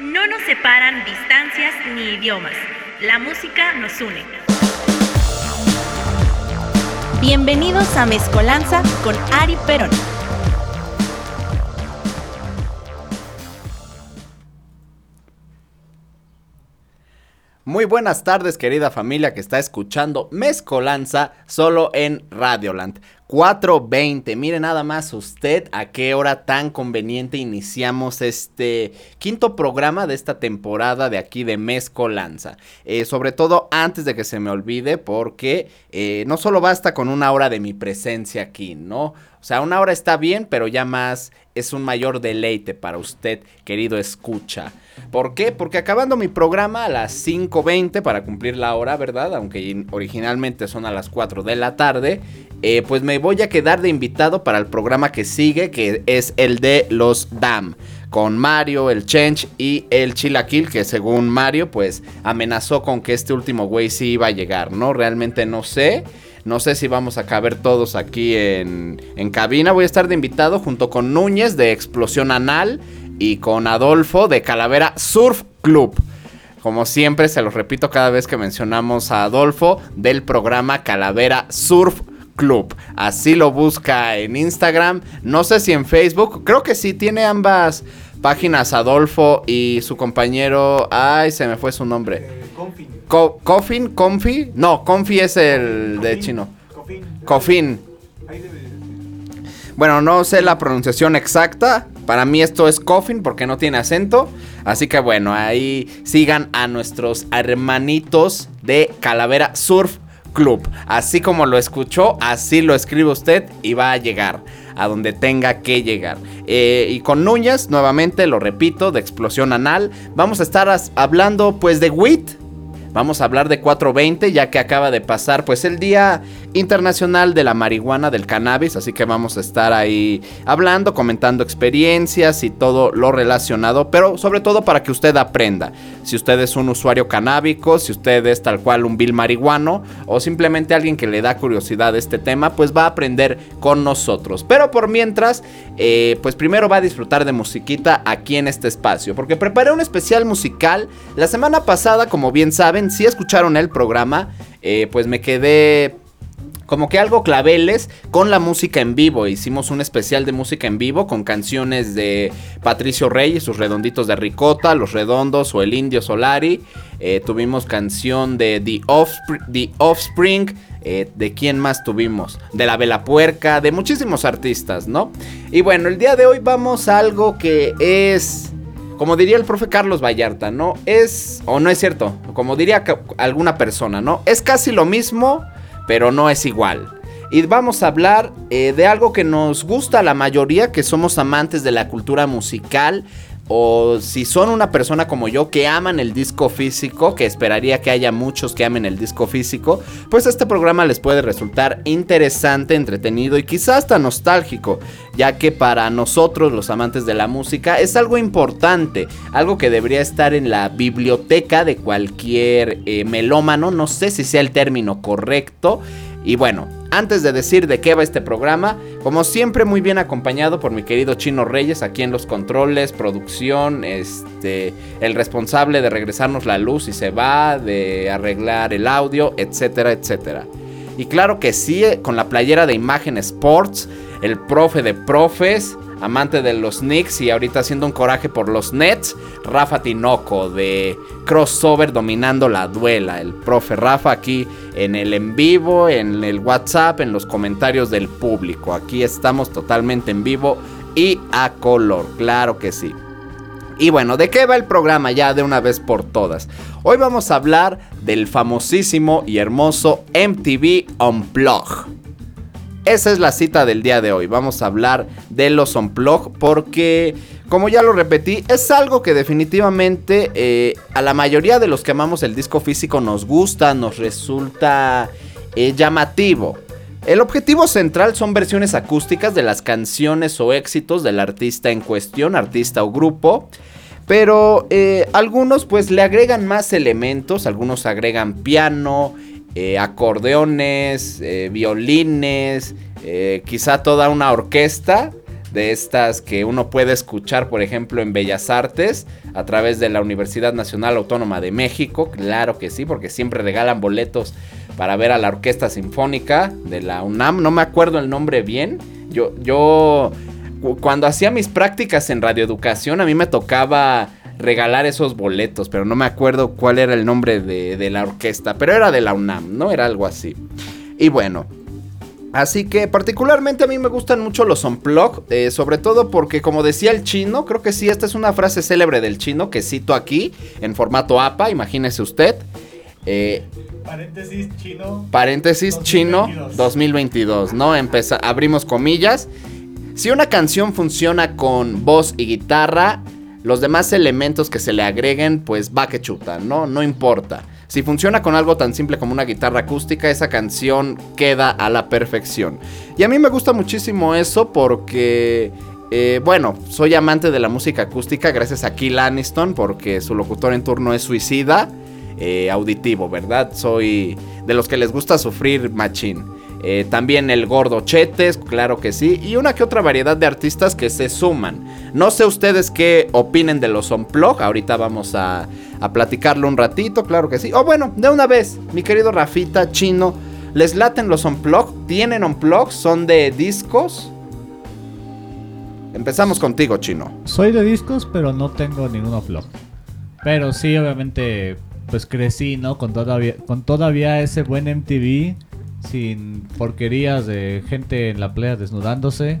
No nos separan distancias ni idiomas. La música nos une. Bienvenidos a Mezcolanza con Ari Perón. Muy buenas tardes, querida familia que está escuchando Mezcolanza solo en Radioland. 4.20, mire nada más usted a qué hora tan conveniente iniciamos este quinto programa de esta temporada de aquí de Mezcolanza. Eh, sobre todo antes de que se me olvide porque eh, no solo basta con una hora de mi presencia aquí, ¿no? O sea, una hora está bien, pero ya más es un mayor deleite para usted, querido escucha. ¿Por qué? Porque acabando mi programa a las 5.20 para cumplir la hora, ¿verdad? Aunque originalmente son a las 4 de la tarde, eh, pues me voy a quedar de invitado para el programa que sigue, que es el de los DAM. Con Mario, el Chench y el Chilaquil, que según Mario, pues amenazó con que este último güey sí iba a llegar, ¿no? Realmente no sé. No sé si vamos a caber todos aquí en, en cabina. Voy a estar de invitado junto con Núñez de Explosión Anal y con Adolfo de Calavera Surf Club. Como siempre, se los repito cada vez que mencionamos a Adolfo del programa Calavera Surf Club. Así lo busca en Instagram. No sé si en Facebook. Creo que sí, tiene ambas páginas Adolfo y su compañero. Ay, se me fue su nombre. Confin. Coffin, Confi. No, Confi es el de chino. Cofin. Bueno, no sé la pronunciación exacta. Para mí esto es coffin porque no tiene acento. Así que bueno, ahí sigan a nuestros hermanitos de Calavera Surf Club. Así como lo escuchó, así lo escribe usted y va a llegar a donde tenga que llegar. Eh, y con Núñez, nuevamente lo repito, de explosión anal. Vamos a estar hablando pues de WIT Vamos a hablar de 420 ya que acaba de pasar pues el Día Internacional de la Marihuana del Cannabis, así que vamos a estar ahí hablando, comentando experiencias y todo lo relacionado, pero sobre todo para que usted aprenda. Si usted es un usuario canábico, si usted es tal cual un vil marihuano o simplemente alguien que le da curiosidad de este tema, pues va a aprender con nosotros. Pero por mientras, eh, pues primero va a disfrutar de musiquita aquí en este espacio, porque preparé un especial musical la semana pasada, como bien saben, si escucharon el programa, eh, pues me quedé como que algo claveles con la música en vivo. Hicimos un especial de música en vivo con canciones de Patricio Rey y sus redonditos de ricota, Los Redondos o El Indio Solari. Eh, tuvimos canción de The, Offspring. Eh, ¿De quién más tuvimos? De la Vela Puerca, de muchísimos artistas, ¿no? Y bueno, el día de hoy vamos a algo que es como diría el profe Carlos Vallarta, ¿no? Es, o no es cierto, como diría alguna persona, ¿no? Es casi lo mismo, pero no es igual. Y vamos a hablar eh, de algo que nos gusta a la mayoría, que somos amantes de la cultura musical, o si son una persona como yo que aman el disco físico, que esperaría que haya muchos que amen el disco físico, pues este programa les puede resultar interesante, entretenido y quizás hasta nostálgico, ya que para nosotros los amantes de la música es algo importante, algo que debería estar en la biblioteca de cualquier eh, melómano, no sé si sea el término correcto, y bueno, antes de decir de qué va este programa, como siempre muy bien acompañado por mi querido Chino Reyes aquí en los controles, producción, este, el responsable de regresarnos la luz y se va, de arreglar el audio, etcétera, etcétera. Y claro que sí, eh, con la playera de Imagen Sports, el profe de profes, amante de los Knicks y ahorita haciendo un coraje por los Nets, Rafa Tinoco de Crossover dominando la duela. El profe Rafa aquí en el en vivo, en el WhatsApp, en los comentarios del público. Aquí estamos totalmente en vivo y a color, claro que sí. Y bueno, ¿de qué va el programa ya de una vez por todas? Hoy vamos a hablar del famosísimo y hermoso MTV Unplugged. Esa es la cita del día de hoy. Vamos a hablar de los Unplug porque, como ya lo repetí, es algo que definitivamente eh, a la mayoría de los que amamos el disco físico nos gusta, nos resulta eh, llamativo. El objetivo central son versiones acústicas de las canciones o éxitos del artista en cuestión, artista o grupo. Pero eh, algunos pues le agregan más elementos, algunos agregan piano, eh, acordeones, eh, violines, eh, quizá toda una orquesta de estas que uno puede escuchar, por ejemplo, en Bellas Artes, a través de la Universidad Nacional Autónoma de México, claro que sí, porque siempre regalan boletos para ver a la Orquesta Sinfónica de la UNAM, no me acuerdo el nombre bien, yo, yo, cuando hacía mis prácticas en radioeducación, a mí me tocaba regalar esos boletos, pero no me acuerdo cuál era el nombre de, de la orquesta, pero era de la UNAM, ¿no? Era algo así. Y bueno, Así que particularmente a mí me gustan mucho los unplug, eh, sobre todo porque como decía el chino, creo que sí, esta es una frase célebre del chino que cito aquí en formato APA, imagínese usted. Eh, paréntesis chino. Paréntesis 2022. chino 2022, ¿no? abrimos comillas. Si una canción funciona con voz y guitarra, los demás elementos que se le agreguen, pues va que chuta, ¿no? No importa. Si funciona con algo tan simple como una guitarra acústica, esa canción queda a la perfección. Y a mí me gusta muchísimo eso porque... Eh, bueno, soy amante de la música acústica gracias a Kill Aniston porque su locutor en turno es suicida, eh, auditivo, ¿verdad? Soy de los que les gusta sufrir machín. Eh, también el gordo Chetes, claro que sí. Y una que otra variedad de artistas que se suman. No sé ustedes qué opinen de los Unplug. Ahorita vamos a, a platicarlo un ratito, claro que sí. O bueno, de una vez, mi querido Rafita, chino. ¿Les laten los Unplug? ¿Tienen Unplug? ¿Son de discos? Empezamos contigo, chino. Soy de discos, pero no tengo ningún Unplug. Pero sí, obviamente, pues crecí, ¿no? Con todavía, con todavía ese buen MTV sin porquerías de gente en la playa desnudándose,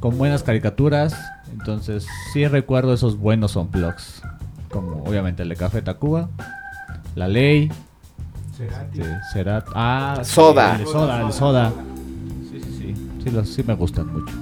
con buenas caricaturas. Entonces sí recuerdo esos buenos unplugs, como obviamente el de Café Tacuba, La Ley, este, ah, Soda. el soda, el Soda. Sí, sí, sí, sí, me gustan mucho.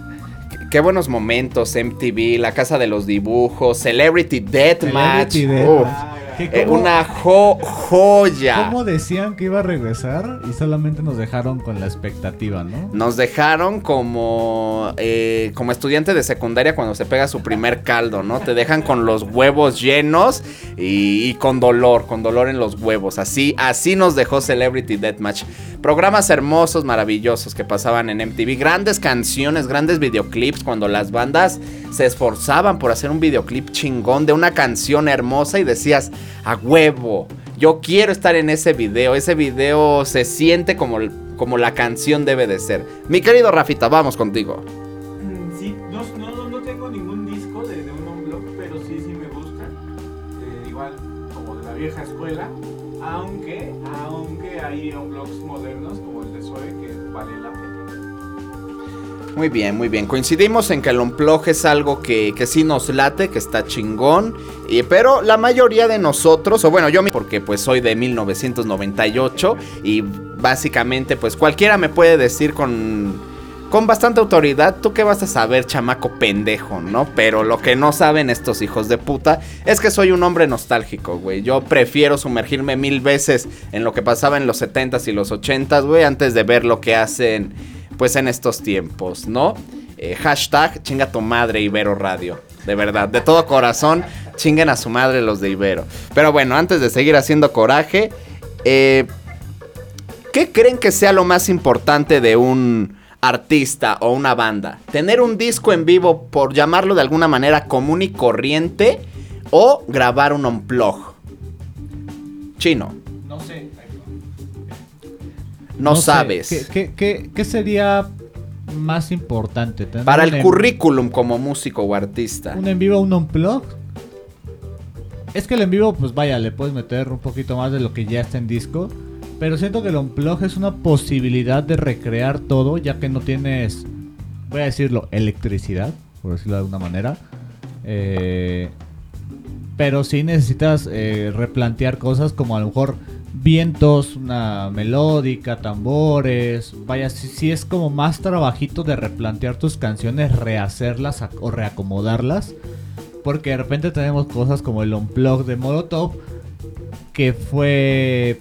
Qué, buenos momentos, MTV, La Casa de los Dibujos, Celebrity Deathmatch. Death eh, una joya. ¿Cómo decían que iba a regresar y solamente nos dejaron con la expectativa, no? Nos dejaron como, eh, como estudiante de secundaria cuando se pega su primer caldo, ¿no? Te dejan con los huevos llenos y, con dolor, con dolor en los huevos. Así, así nos dejó Celebrity Deathmatch. Programas hermosos, maravillosos que pasaban en MTV. Grandes canciones, grandes videoclips cuando las bandas se esforzaban por hacer un videoclip chingón de una canción hermosa y decías, a huevo, yo quiero estar en ese video, ese video se siente como, como la canción debe de ser. Mi querido Rafita, vamos contigo. Mm, sí, no, tengo ningún disco de, un blog, pero sí, sí me gusta. Eh, igual, como de la vieja escuela, aunque, aunque hay blogs modernos como el de Zoe que vale la pena. Muy bien, muy bien. Coincidimos en que el unplug es algo que, que sí nos late, que está chingón. Y, pero la mayoría de nosotros, o bueno, yo porque pues soy de 1998 y básicamente pues cualquiera me puede decir con con bastante autoridad, tú qué vas a saber, chamaco pendejo, ¿no? Pero lo que no saben estos hijos de puta es que soy un hombre nostálgico, güey. Yo prefiero sumergirme mil veces en lo que pasaba en los 70s y los 80s, güey, antes de ver lo que hacen pues en estos tiempos, ¿no? Eh, hashtag chinga tu madre Ibero Radio. De verdad, de todo corazón, chinguen a su madre los de Ibero. Pero bueno, antes de seguir haciendo coraje, eh, ¿qué creen que sea lo más importante de un artista o una banda? ¿Tener un disco en vivo, por llamarlo de alguna manera común y corriente, o grabar un unplug? Chino. No sé no, sabes. ¿Qué, sería más importante? Para el currículum como músico o artista. ¿Un en vivo, un unplug? Es que el en vivo, pues vaya, le puedes meter un poquito más de lo que ya está en disco. Pero siento que el unplug es una posibilidad de recrear todo, ya que no tienes, voy a decirlo, electricidad, por decirlo de alguna manera. Eh, pero sí necesitas eh, replantear cosas como a lo mejor vientos, una melódica, tambores. Vaya, si, es como más trabajito de replantear tus canciones, rehacerlas o reacomodarlas. Porque de repente tenemos cosas como el unplug de Molotov, que fue.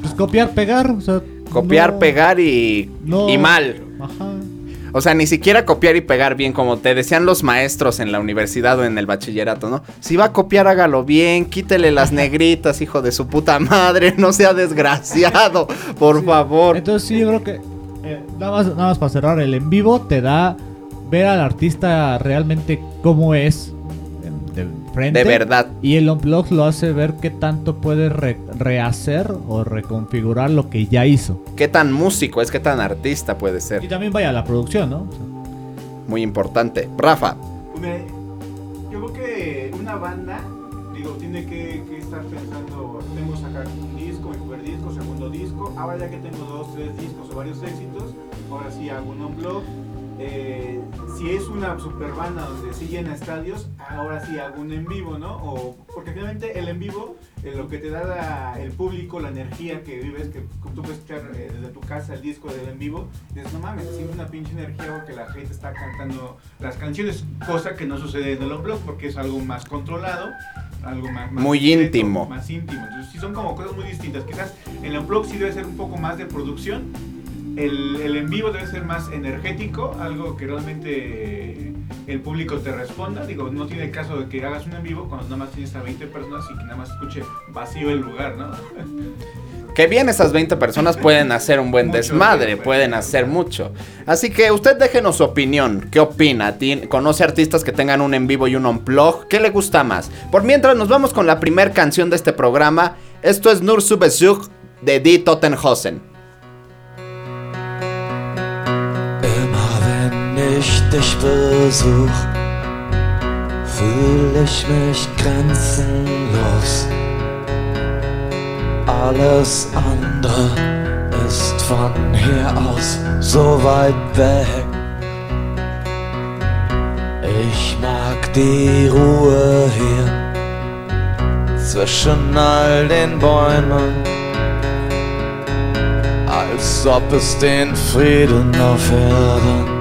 Pues copiar, pegar. O sea, copiar, pegar y, y mal. Ajá. O sea, ni siquiera copiar y pegar bien, como te decían los maestros en la universidad o en el bachillerato, ¿no? Si va a copiar, hágalo bien, quítele las negritas, hijo de su puta madre, no sea desgraciado, por favor. Entonces sí, yo creo que, eh, nada, más, nada más para cerrar, el en vivo te da ver al artista realmente cómo es de frente. De verdad. Y el unplug lo hace ver qué tanto puede re- rehacer o reconfigurar lo que ya hizo. ¿Qué tan músico es? ¿Qué tan artista puede Y ser? también vaya la producción, ¿no? O sea, Muy importante. Rafa, yo creo que una banda, digo, tiene que, que estar pensando, tengo que sacar un disco, mi primer disco, segundo disco, ahora ya que tengo dos, tres discos o varios éxitos, ahora sí hago un blog. si es una super banda donde sí llena estadios, ahora sí hago un en vivo, ¿no? O, porque finalmente el en vivo, eh, lo que te da la- el público, la energía que vives, que tú puedes escuchar eh, desde tu casa el disco del en vivo, dices, no mames, siente una pinche energía porque la gente está cantando las canciones, cosa que no sucede en el blog porque es algo más controlado, algo más, más Muy íntimo. Más íntimo. Entonces sí son como cosas muy distintas. Quizás en el blog sí debe ser un poco más de producción. El, el en vivo debe ser más energético, algo que realmente el público te responda. Digo, no tiene caso de que hagas un en vivo cuando nada más tienes a 20 personas y que nada más escuche vacío el lugar, ¿no? que bien esas 20 personas pueden hacer un buen Mucho, desmadre, pueden hacer mucho. Así que usted déjenos su opinión. ¿Qué opina? ¿Tien- ¿Conoce artistas que tengan un en vivo y un unplug? ¿Qué le gusta más? Por mientras nos vamos con la primera canción de este programa. Esto es Nur zu Besuch de Die Tottenhausen. Dich besuch, fühl ich mich grenzenlos. Alles andere ist von hier aus so weit weg. Ich mag die Ruhe hier zwischen all den Bäumen als ob es den Frieden auf Erden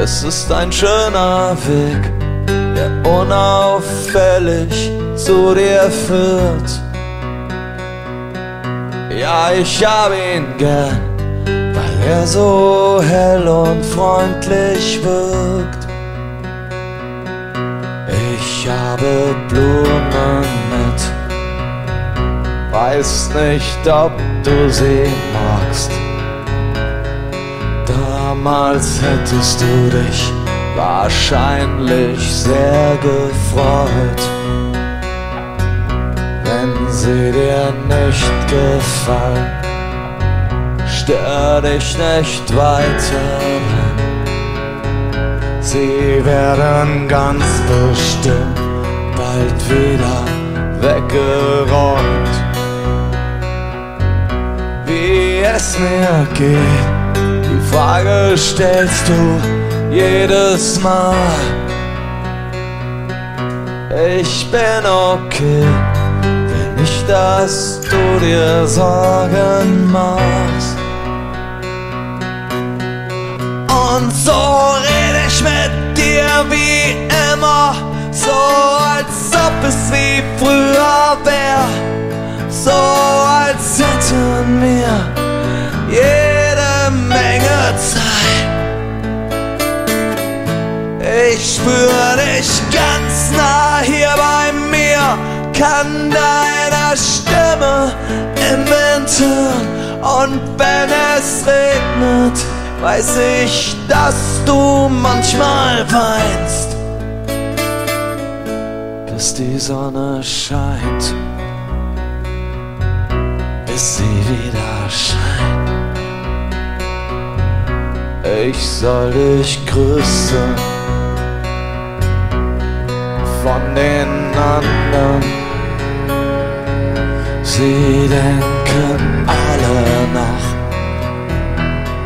Es ist ein schöner Weg, der unauffällig zu dir führt. Ja, ich hab ihn gern, weil er so hell und freundlich wirkt. Ich habe Blumen mit, weiß nicht, ob du sie Damals hättest du dich wahrscheinlich sehr gefreut, wenn sie dir nicht gefallen. Stör dich nicht weiter. Sie werden ganz bestimmt bald wieder weggeräumt. Wie es mir geht, Frage stellst du jedes Mal. Ich bin okay, will nicht, dass du dir Sorgen machst. Und so rede ich mit dir wie immer, so als ob es wie früher wär, so als hätten wir Menge Zeit. Ich spür dich ganz nah hier bei mir, kann deiner Stimme im Wind hören. Und wenn es regnet, weiß ich, dass du manchmal weinst, bis die Sonne scheint, bis sie wieder scheint. Ich soll dich grüßen von den anderen. Sie denken alle noch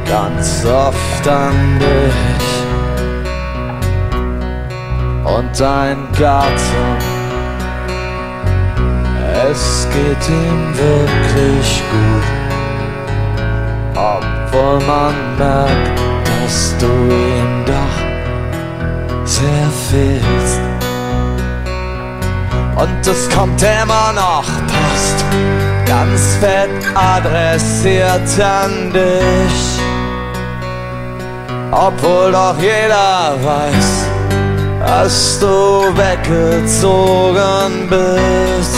ganz oft an dich und dein Garten. Es geht ihm wirklich gut, obwohl man merkt, dass du ihm doch sehr fehlst. Und es kommt immer noch Post, ganz fett adressiert an dich. Obwohl doch jeder weiß, dass du weggezogen bist.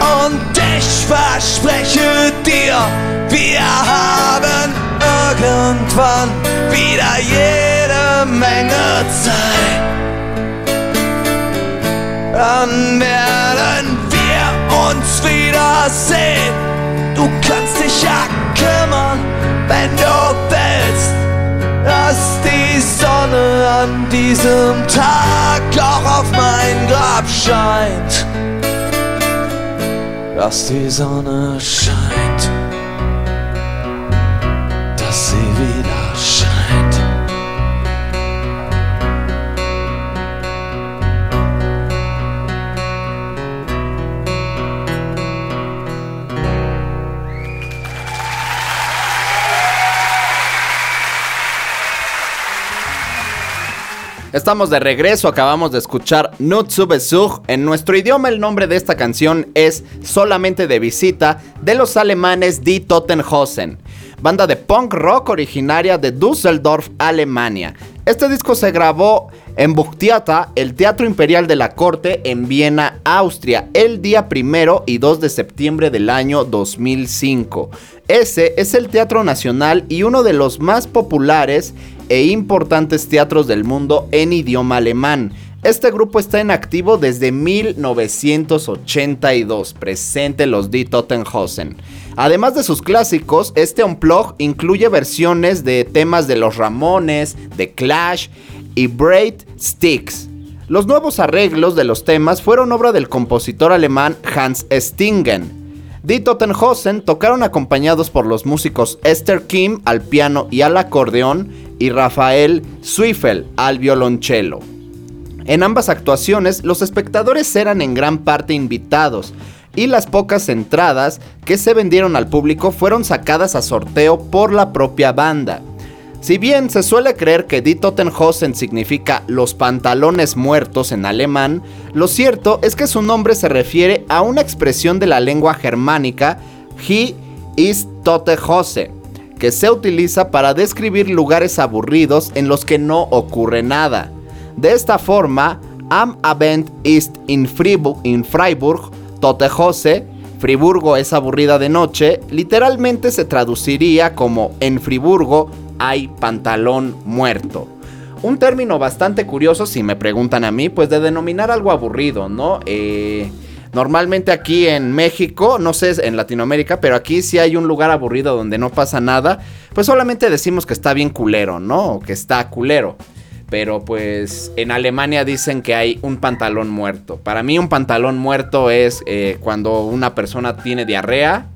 Und ich verspreche dir, wir haben irgendwann wieder jede Menge Zeit. Dann werden wir uns wiedersehen. Du kannst dich ja kümmern, wenn du willst, dass die Sonne an diesem Tag auch auf mein Grab scheint. Dust is on. Estamos de regreso, acabamos de escuchar Not zu Besuch. En nuestro idioma el nombre de esta canción es Solamente de visita de los alemanes Die Tottenhausen, banda de punk rock originaria de Düsseldorf, Alemania. Este disco se grabó en Buchtheater, el Teatro Imperial de la Corte en Viena, Austria, el día primero y 2 de septiembre del año 2005. Ese es el Teatro Nacional y uno de los más populares e importantes teatros del mundo en idioma alemán. Este grupo está en activo desde 1982, presente los Die Tottenhausen. Además de sus clásicos, este Unplug incluye versiones de temas de los Ramones, de Clash y Braid Sticks. Los nuevos arreglos de los temas fueron obra del compositor alemán Hans Stingen. Die Tottenhausen tocaron acompañados por los músicos Esther Kim al piano y al acordeón y Rafael Zwiefel al violonchelo. En ambas actuaciones, los espectadores eran en gran parte invitados y las pocas entradas que se vendieron al público fueron sacadas a sorteo por la propia banda. Si bien se suele creer que Die Tottenhausen significa los pantalones muertos en alemán, lo cierto es que su nombre se refiere a una expresión de la lengua germánica He ist tote Hose, que se utiliza para describir lugares aburridos en los que no ocurre nada. De esta forma, Am Abend ist in Friburg, in Freiburg Friburgo es aburrida de noche, literalmente se traduciría como en Friburgo hay pantalón muerto. Un término bastante curioso, si me preguntan a mí, pues de denominar algo aburrido, ¿no? Eh, normalmente aquí en México, no sé en Latinoamérica, pero aquí si hay un lugar aburrido donde no pasa nada, pues solamente decimos que está bien culero, ¿no? O que está culero. Pero pues en Alemania dicen que hay un pantalón muerto. Para mí un pantalón muerto es eh, cuando una persona tiene diarrea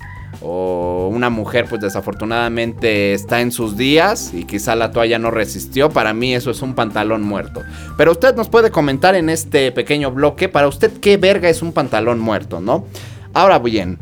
o una mujer pues desafortunadamente está en sus días y quizá la toalla no resistió, para mí eso es un pantalón muerto. Pero usted nos puede comentar en este pequeño bloque, para usted qué verga es un pantalón muerto, ¿no? Ahora bien,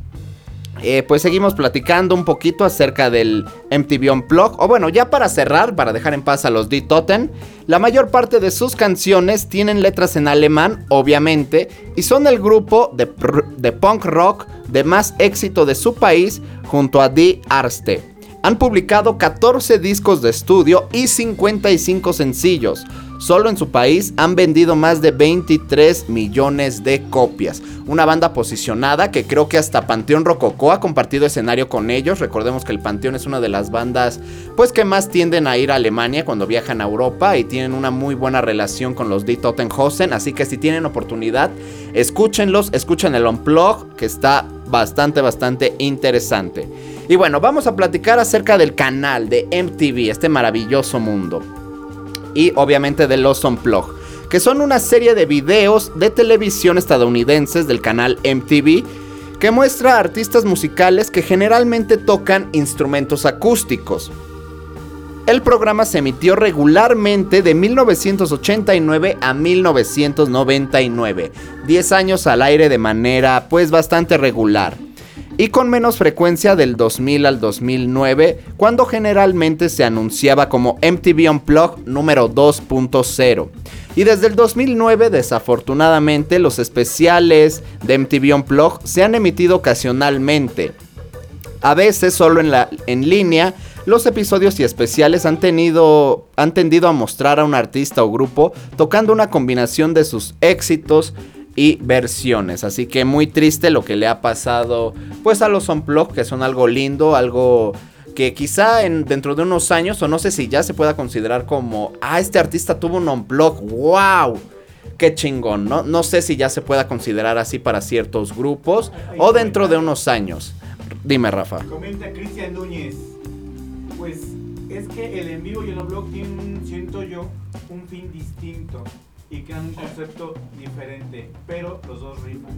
eh, pues seguimos platicando un poquito acerca del MTV Unplugged. O bueno, ya para cerrar, para dejar en paz a los Die Toten, la mayor parte de sus canciones tienen letras en alemán, obviamente, y son el grupo de, de punk rock de más éxito de su país junto a Die Arste. Han publicado 14 discos de estudio y 55 sencillos. Solo en su país han vendido más de 23 millones de copias. Una banda posicionada que creo que hasta Panteón Rococó ha compartido escenario con ellos. Recordemos que el Panteón es una de las bandas pues que más tienden a ir a Alemania cuando viajan a Europa y tienen una muy buena relación con los Die Tottenhausen. Así que si tienen oportunidad, escúchenlos, escuchen el Unplug que está bastante, bastante interesante. Y bueno, vamos a platicar acerca del canal de MTV, este maravilloso mundo y obviamente de los Unplugged, que son una serie de videos de televisión estadounidenses del canal MTV que muestra artistas musicales que generalmente tocan instrumentos acústicos. El programa se emitió regularmente de 1989 a 1999, 10 años al aire de manera pues bastante regular y con menos frecuencia del 2000 al 2009, cuando generalmente se anunciaba como MTV Unplugged número 2.0. Y desde el 2009, desafortunadamente, los especiales de MTV Unplugged se han emitido ocasionalmente. A veces solo en, la, en línea, los episodios y especiales han, tenido, han tendido a mostrar a un artista o grupo tocando una combinación de sus éxitos y versiones. Así que muy triste lo que le ha pasado pues a los Unplugged, que son algo lindo, algo que quizá en, dentro de unos años, o no sé si ya se pueda considerar como, ah, este artista tuvo un Unplugged, wow. Qué chingón, ¿no? No sé si ya se pueda considerar así para ciertos grupos o dentro de unos años. Dime, Rafa. Comenta Cristian Núñez. Pues es que el en vivo y el blog tienen, siento yo, un fin distinto y crean un concepto diferente, pero los dos rifan.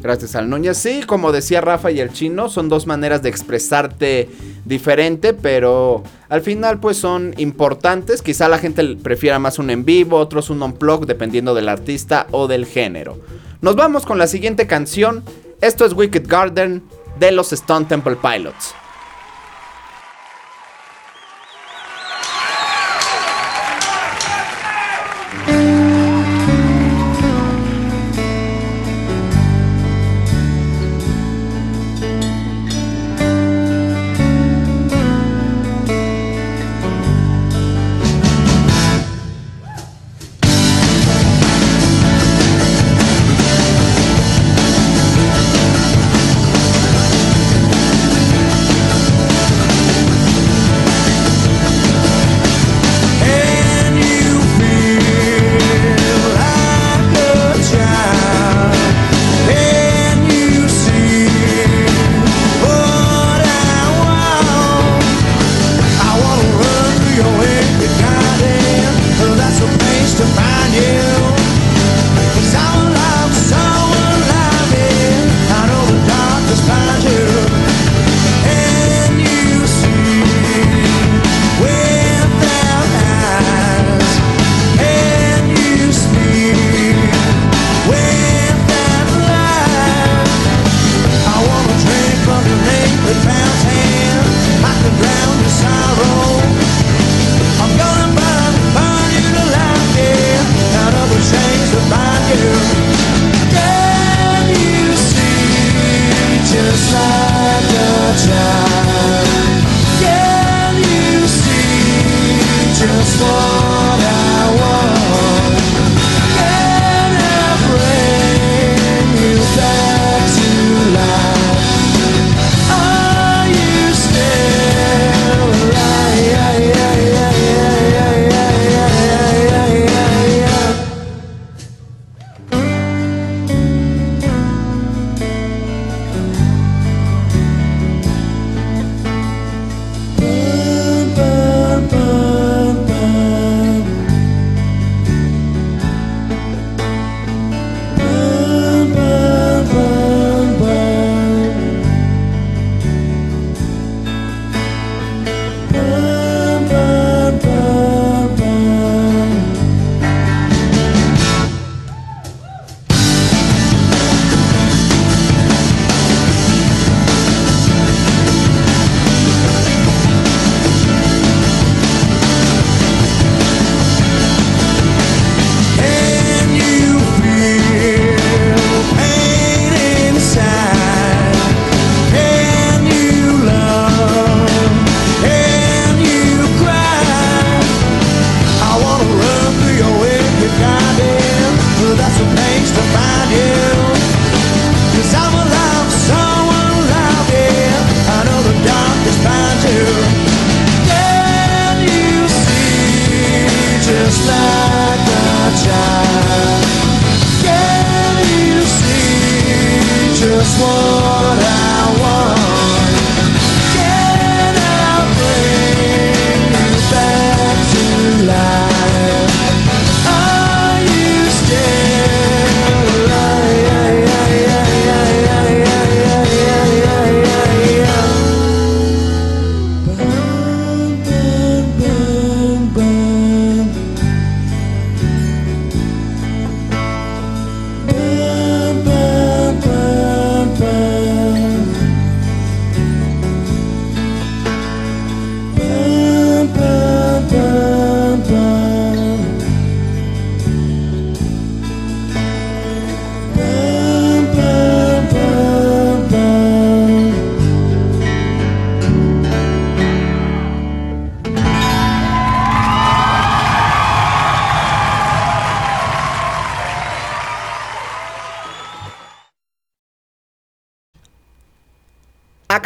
Gracias al Núñez. Sí, como decía Rafa y el chino, son dos maneras de expresarte diferente, pero al final pues son importantes. Quizá la gente prefiera más un en vivo, otros un on-plug, dependiendo del artista o del género. Nos vamos con la siguiente canción. Esto es Wicked Garden de los Stone Temple Pilots.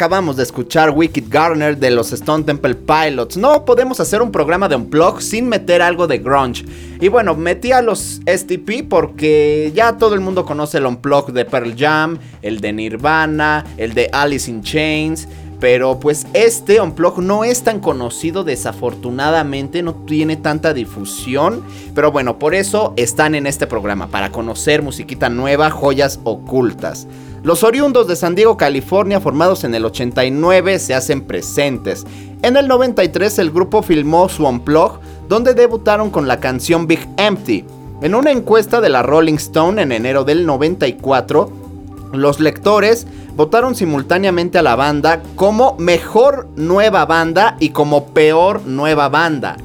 Acabamos de escuchar Wicked Garner de los Stone Temple Pilots. No podemos hacer un programa de Unplug sin meter algo de grunge. Y bueno, metí a los STP porque ya todo el mundo conoce el Unplug de Pearl Jam, el de Nirvana, el de Alice in Chains. Pero pues este Unplug no es tan conocido desafortunadamente, no tiene tanta difusión. Pero bueno, por eso están en este programa, para conocer musiquita nueva, joyas ocultas. Los oriundos de San Diego, California, formados en el 89, se hacen presentes. En el 93 el grupo filmó su Unplug, donde debutaron con la canción Big Empty. En una encuesta de la Rolling Stone en enero del 94, los lectores votaron simultáneamente a la banda como mejor nueva banda y como peor nueva banda.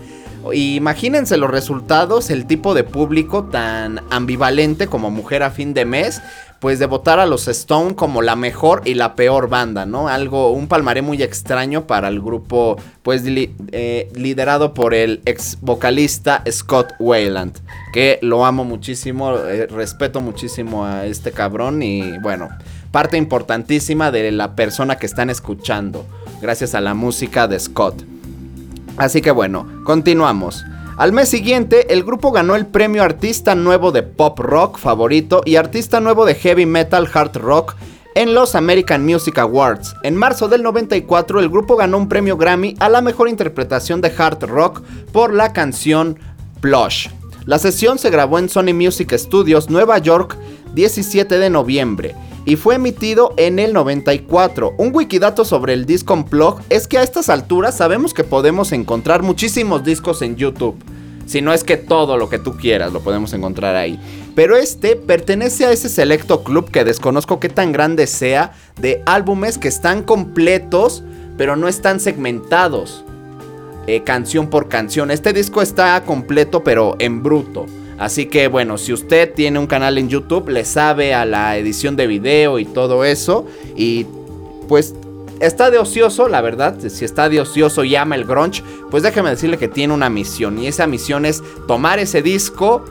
Imagínense los resultados, el tipo de público tan ambivalente como mujer a fin de mes, pues de votar a los Stone como la mejor y la peor banda, ¿no? Algo, un palmaré muy extraño para el grupo, pues eh, liderado por el ex vocalista Scott Wayland, que lo amo muchísimo, eh, respeto muchísimo a este cabrón y bueno, parte importantísima de la persona que están escuchando, gracias a la música de Scott. Así que bueno, continuamos. Al mes siguiente, el grupo ganó el premio Artista Nuevo de Pop Rock favorito y Artista Nuevo de Heavy Metal Hard Rock en los American Music Awards. En marzo del 94, el grupo ganó un premio Grammy a la mejor interpretación de hard rock por la canción Plush. La sesión se grabó en Sony Music Studios, Nueva York, 17 de noviembre y fue emitido en el 94. Un wikidato sobre el disco Unplugged es que a estas alturas sabemos que podemos encontrar muchísimos discos en YouTube. Si no es que todo lo que tú quieras lo podemos encontrar ahí. Pero este pertenece a ese selecto club que desconozco qué tan grande sea de álbumes que están completos pero no están segmentados. Eh, canción por canción. Este disco está completo pero en bruto. Así que bueno, si usted tiene un canal en YouTube, le sabe a la edición de video y todo eso. Y pues está de ocioso, la verdad. Si está de ocioso y ama el grunge, pues déjeme decirle que tiene una misión. Y esa misión es tomar ese disco,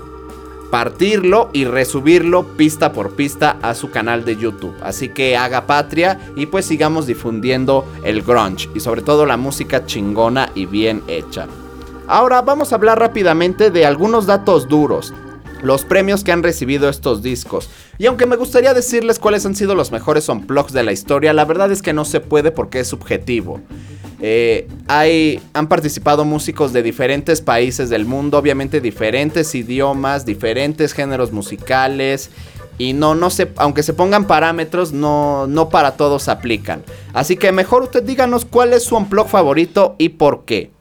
partirlo y resubirlo pista por pista a su canal de YouTube. Así que haga patria y pues sigamos difundiendo el grunge. Y sobre todo la música chingona y bien hecha. Ahora vamos a hablar rápidamente de algunos datos duros. Los premios que han recibido estos discos. Y aunque me gustaría decirles cuáles han sido los mejores unplugs de la historia, la verdad es que no se puede porque es subjetivo. Eh, hay, han participado músicos de diferentes países del mundo, obviamente diferentes idiomas, diferentes géneros musicales. Y no, no se, aunque se pongan parámetros, no, no para todos aplican. Así que mejor usted díganos cuál es su unplug favorito y por qué.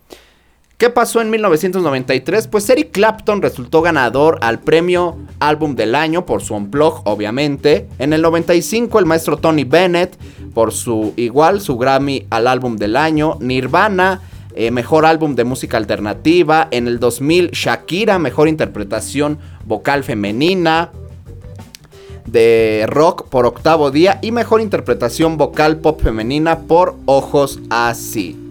¿Qué pasó en 1993? Pues Eric Clapton resultó ganador al premio Álbum del Año por su Unplug, obviamente. En el 95 el maestro Tony Bennett por su igual, su Grammy al Álbum del Año. Nirvana, eh, mejor álbum de música alternativa. En el 2000 Shakira, mejor interpretación vocal femenina de rock por octavo día y mejor interpretación vocal pop femenina por Ojos Así.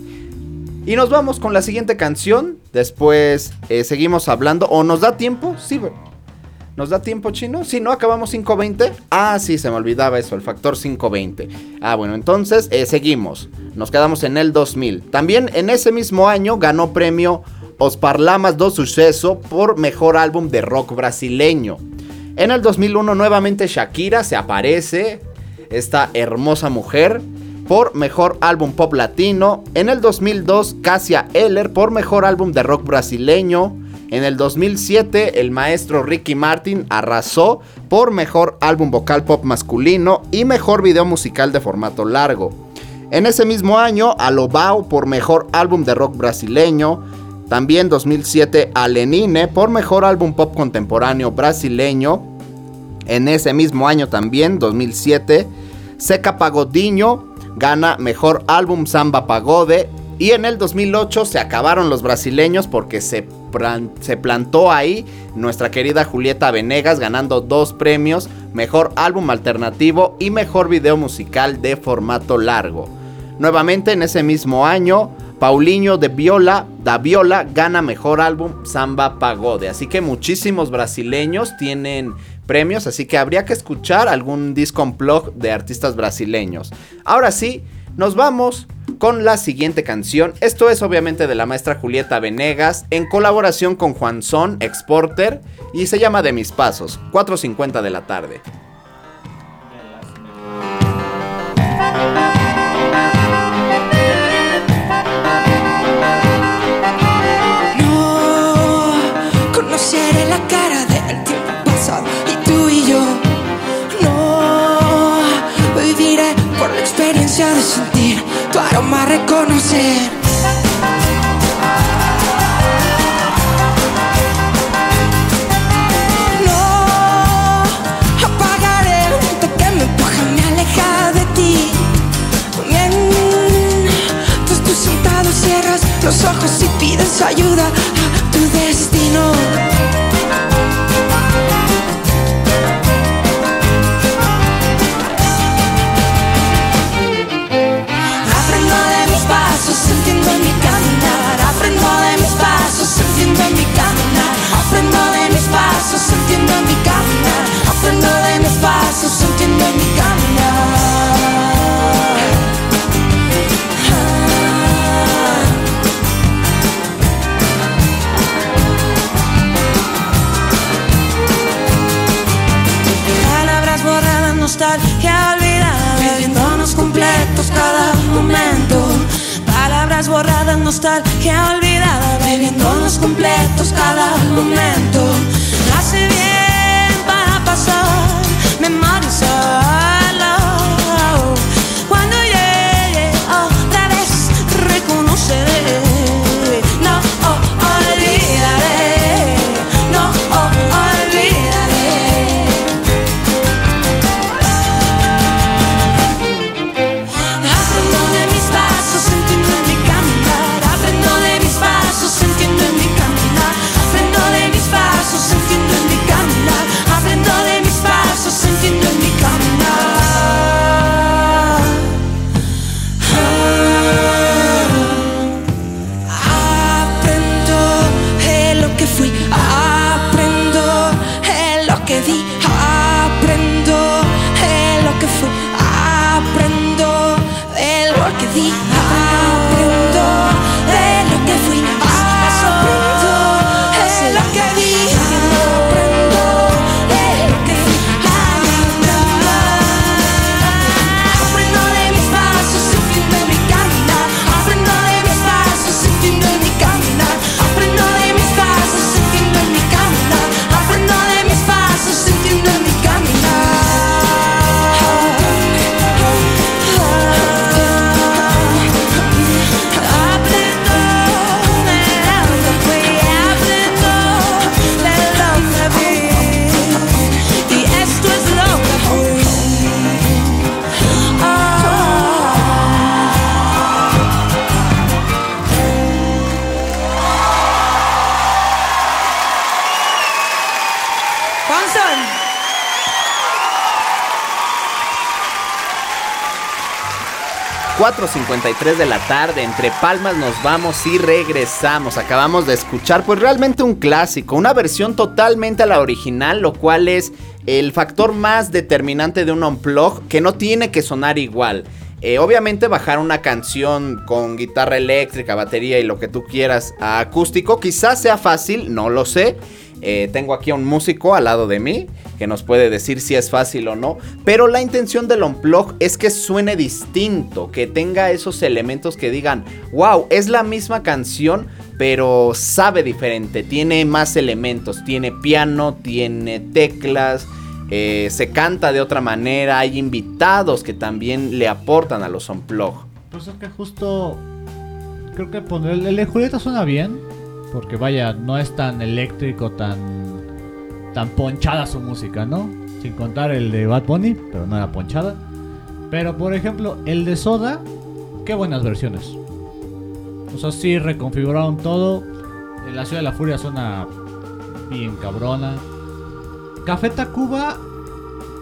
Y nos vamos con la siguiente canción. Después eh, seguimos hablando. ¿O nos da tiempo? Sí, ¿Nos da tiempo, chino? Si no, acabamos 5.20. Ah, sí, se me olvidaba eso, el factor 5.20. Ah, bueno, entonces eh, seguimos. Nos quedamos en el 2000. También en ese mismo año ganó premio Os Parlamas do Suceso por mejor álbum de rock brasileño. En el 2001 nuevamente Shakira se aparece, esta hermosa mujer por Mejor Álbum Pop Latino. En el 2002, Cassia Eller por Mejor Álbum de Rock Brasileño. En el 2007, el maestro Ricky Martin arrasó por Mejor Álbum Vocal Pop Masculino y Mejor Video Musical de formato largo. En ese mismo año, Alobao por Mejor Álbum de Rock Brasileño. También 2007, Alenine por Mejor Álbum Pop Contemporáneo Brasileño. En ese mismo año también, 2007, Seca Pagodinho gana Mejor Álbum Samba Pagode. Y en el 2008 se acabaron los brasileños porque se, se plantó ahí nuestra querida Julieta Venegas ganando dos premios, Mejor Álbum Alternativo y Mejor Video Musical de formato largo. Nuevamente en ese mismo año, Paulinho de Viola, da Viola gana Mejor Álbum Samba Pagode. Así que muchísimos brasileños tienen premios, así que habría que escuchar algún disco blog de artistas brasileños. Ahora sí, nos vamos con la siguiente canción. Esto es obviamente de la maestra Julieta Venegas en colaboración con Juan Son, Exporter, y se llama De mis pasos, 4.50 de la tarde. Experiencia de sentir tu aroma, reconocer. No apagaré el viento que me empuja, me aleja de ti. Mientras tú sentado cierras los ojos y pides ayuda a tu destino. Nostalgia olvidada, viviéndonos completos cada momento. Palabras borradas, nostalgia olvidada, viviéndonos completos cada momento. Hace bien para pasar, memorizarlo. 4.53 de la tarde, entre palmas nos vamos y regresamos. Acabamos de escuchar pues realmente un clásico, una versión totalmente a la original, lo cual es el factor más determinante de un unplug que no tiene que sonar igual. Eh, obviamente bajar una canción con guitarra eléctrica, batería y lo que tú quieras a acústico quizás sea fácil, no lo sé. Eh, tengo aquí a un músico al lado de mí que nos puede decir si es fácil o no. Pero la intención del unplug es que suene distinto, que tenga esos elementos que digan, wow, es la misma canción, pero sabe diferente, tiene más elementos, tiene piano, tiene teclas. Eh, se canta de otra manera, hay invitados que también le aportan a los unplug. Pues es que justo creo que poner el de Julieta suena bien, porque vaya, no es tan eléctrico, tan tan ponchada su música, ¿no? Sin contar el de Bad Bunny, pero no era ponchada. Pero por ejemplo, el de Soda, qué buenas versiones. O sea, sí reconfiguraron todo. La Ciudad de la Furia suena bien cabrona. Café Tacuba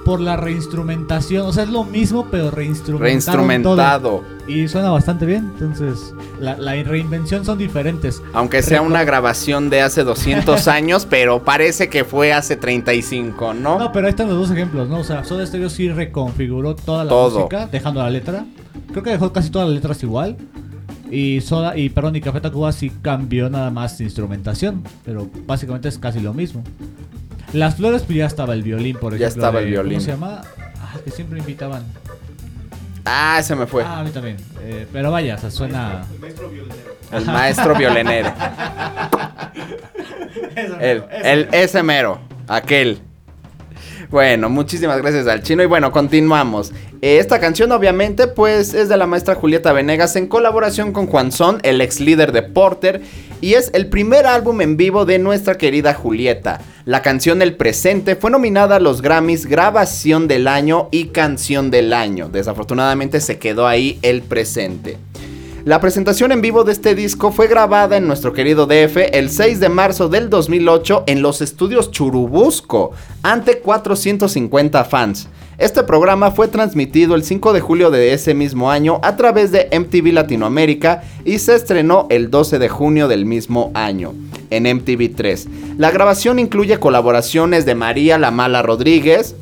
por la reinstrumentación, o sea, es lo mismo pero reinstrumentaron todo. Reinstrumentado. Y suena bastante bien, entonces la, la reinvención son diferentes. Aunque sea una grabación de hace 200 años, pero parece que fue hace 35, ¿no? No, pero ahí están los dos ejemplos, ¿no? O sea, Soda Stereo sí reconfiguró toda la Todo. música, dejando la letra. creo que dejó casi todas las letras igual. Y Soda, y perdón, y Café Tacuba sí cambió nada más instrumentación, pero básicamente es casi lo mismo. Las flores, pues ya estaba el violín, por ejemplo. Ya estaba el violín. ¿Cómo se llama? Ah, que siempre invitaban. Ah, se me fue. Ah, a mí también. Eh, pero vaya, o sea, suena. El maestro violinero. El, el ese mero, aquel. Bueno, muchísimas gracias al chino y bueno, continuamos. Eh, Esta canción obviamente pues es de la maestra Julieta Venegas en colaboración con Juan Son, el ex líder de Porter, y es el primer álbum en vivo de nuestra querida Julieta. La canción El Presente fue nominada a los Grammys Grabación del Año y Canción del Año. Desafortunadamente se quedó ahí El Presente. La presentación en vivo de este disco fue grabada en nuestro querido DF el 6 de marzo del 2008 en los estudios Churubusco, ante 450 fans. Este programa fue transmitido el 5 de julio de ese mismo año a través de MTV Latinoamérica y se estrenó el 12 de junio del mismo año en MTV 3. La grabación incluye colaboraciones de María La Mala Rodríguez,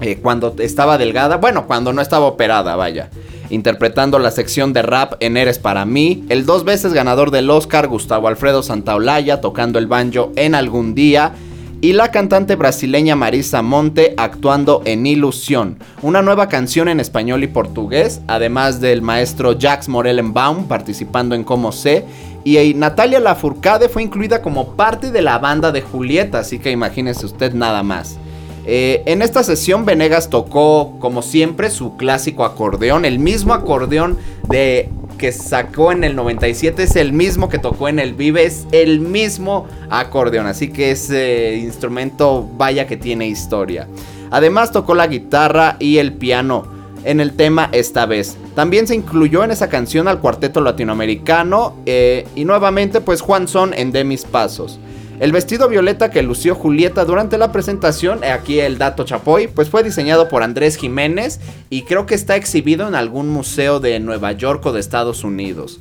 eh, cuando estaba delgada, bueno, cuando no estaba operada, vaya. Interpretando la sección de rap en Eres para mí, el dos veces ganador del Oscar Gustavo Alfredo Santaolalla tocando el banjo en algún día y la cantante brasileña Marisa Monte actuando en Ilusión, una nueva canción en español y portugués, además del maestro Jax Morellenbaum participando en Como sé y Natalia Lafourcade fue incluida como parte de la banda de Julieta, así que imagínese usted nada más. Eh, en esta sesión Venegas tocó, como siempre, su clásico acordeón. El mismo acordeón de que sacó en el 97 es el mismo que tocó en el Vive, es el mismo acordeón. Así que ese instrumento, vaya que tiene historia. Además tocó la guitarra y el piano en el tema esta vez. También se incluyó en esa canción al cuarteto latinoamericano eh, y nuevamente pues Juan Son en De Mis Pasos. El vestido violeta que lució Julieta durante la presentación, eh, aquí el dato chapoy, pues fue diseñado por Andrés Jiménez y creo que está exhibido en algún museo de Nueva York o de Estados Unidos.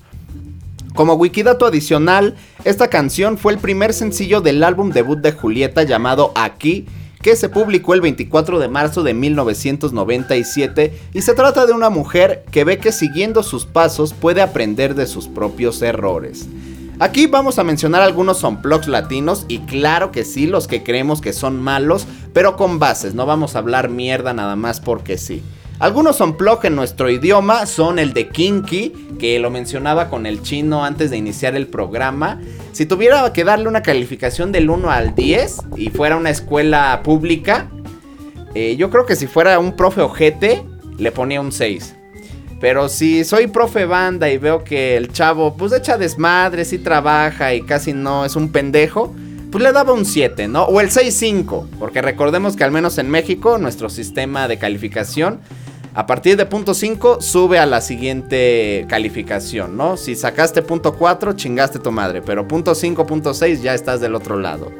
Como wikidato adicional, esta canción fue el primer sencillo del álbum debut de Julieta llamado Aquí, que se publicó el 24 de marzo de 1997 y se trata de una mujer que ve que siguiendo sus pasos puede aprender de sus propios errores. Aquí vamos a mencionar algunos unplugs latinos y claro que sí, los que creemos que son malos, pero con bases, no vamos a hablar mierda nada más porque sí. Algunos unplug en nuestro idioma son el de Kinky, que lo mencionaba con el chino antes de iniciar el programa. Si tuviera que darle una calificación del 1 al 10 y fuera una escuela pública, eh, yo creo que si fuera un profe ojete, le ponía un 6. Pero si soy profe banda y veo que el chavo pues echa desmadre, sí trabaja y casi no es un pendejo, pues le daba un 7, ¿no? O el 6-5, porque recordemos que al menos en México nuestro sistema de calificación a partir de punto 5 sube a la siguiente calificación, ¿no? Si sacaste punto 4, chingaste tu madre, pero punto 5, punto 6 ya estás del otro lado.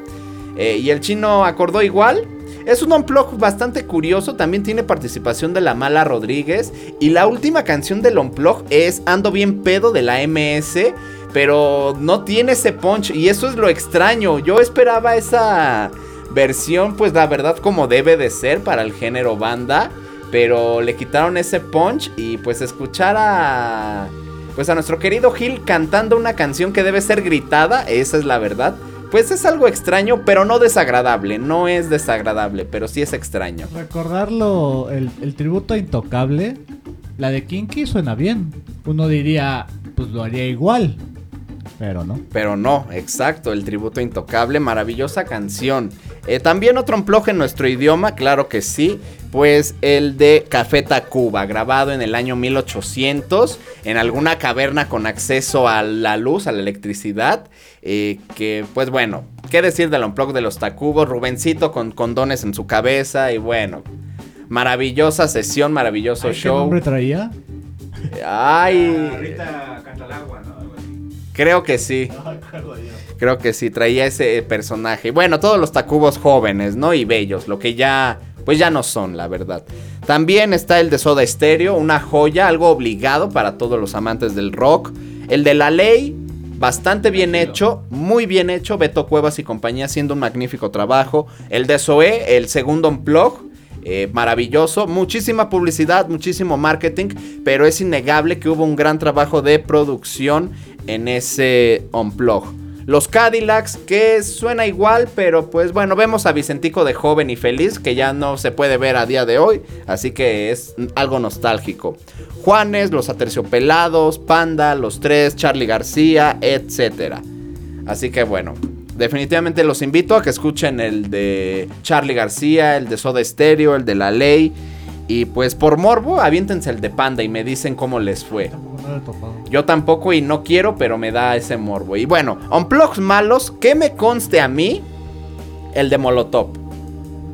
Eh, y el chino acordó igual. Es un unplug bastante curioso, también tiene participación de la Mala Rodríguez. Y la última canción del unplug es Ando bien pedo de la MS, pero no tiene ese punch y eso es lo extraño. Yo esperaba esa versión, pues la verdad como debe de ser para el género banda, pero le quitaron ese punch y pues escuchar a pues a nuestro querido Gil cantando una canción que debe ser gritada, esa es la verdad. Pues es algo extraño, pero no desagradable. No es desagradable, pero sí es extraño. Recordarlo, el, tributo a Intocable, la de Kinky suena bien. Uno diría, pues lo haría igual. Pero no. Pero no, exacto, el tributo intocable, maravillosa canción. Eh, También otro unplug en nuestro idioma, claro que sí, pues el de Café Tacuba, grabado en el año 1800, en alguna caverna con acceso a la luz, a la electricidad, eh, que pues bueno, qué decir del unplug de los Tacubos, Rubencito con condones en su cabeza y bueno, maravillosa sesión, maravilloso Ay, ¿Qué show. nombre traía? Ay, Rita creo que sí. Creo que sí, traía ese personaje. Bueno, todos los Tacubos jóvenes, ¿no? Y bellos, lo que ya, pues ya no son, la verdad. También está el de Soda Stereo, una joya, algo obligado para todos los amantes del rock. El de La Ley, bastante bien hecho, muy bien hecho. Beto Cuevas y compañía haciendo un magnífico trabajo. El de Zoé, el segundo unplug. eh, maravilloso, muchísima publicidad, muchísimo marketing, pero es innegable que hubo un gran trabajo de producción en ese unplug. Los Cadillacs, que suena igual, pero pues bueno, vemos a Vicentico de joven y feliz, que ya no se puede ver a día de hoy, así que es algo nostálgico. Juanes, los Aterciopelados, Panda, los tres, Charlie García, etc. Así que bueno, definitivamente los invito a que escuchen el de Charlie García, el de Soda Stereo, el de La Ley. Y pues por morbo, aviéntense el de Panda y me dicen cómo les fue. Yo tampoco y no quiero, pero me da ese morbo. Y bueno, unplugs malos, que me conste a mí el de Molotov.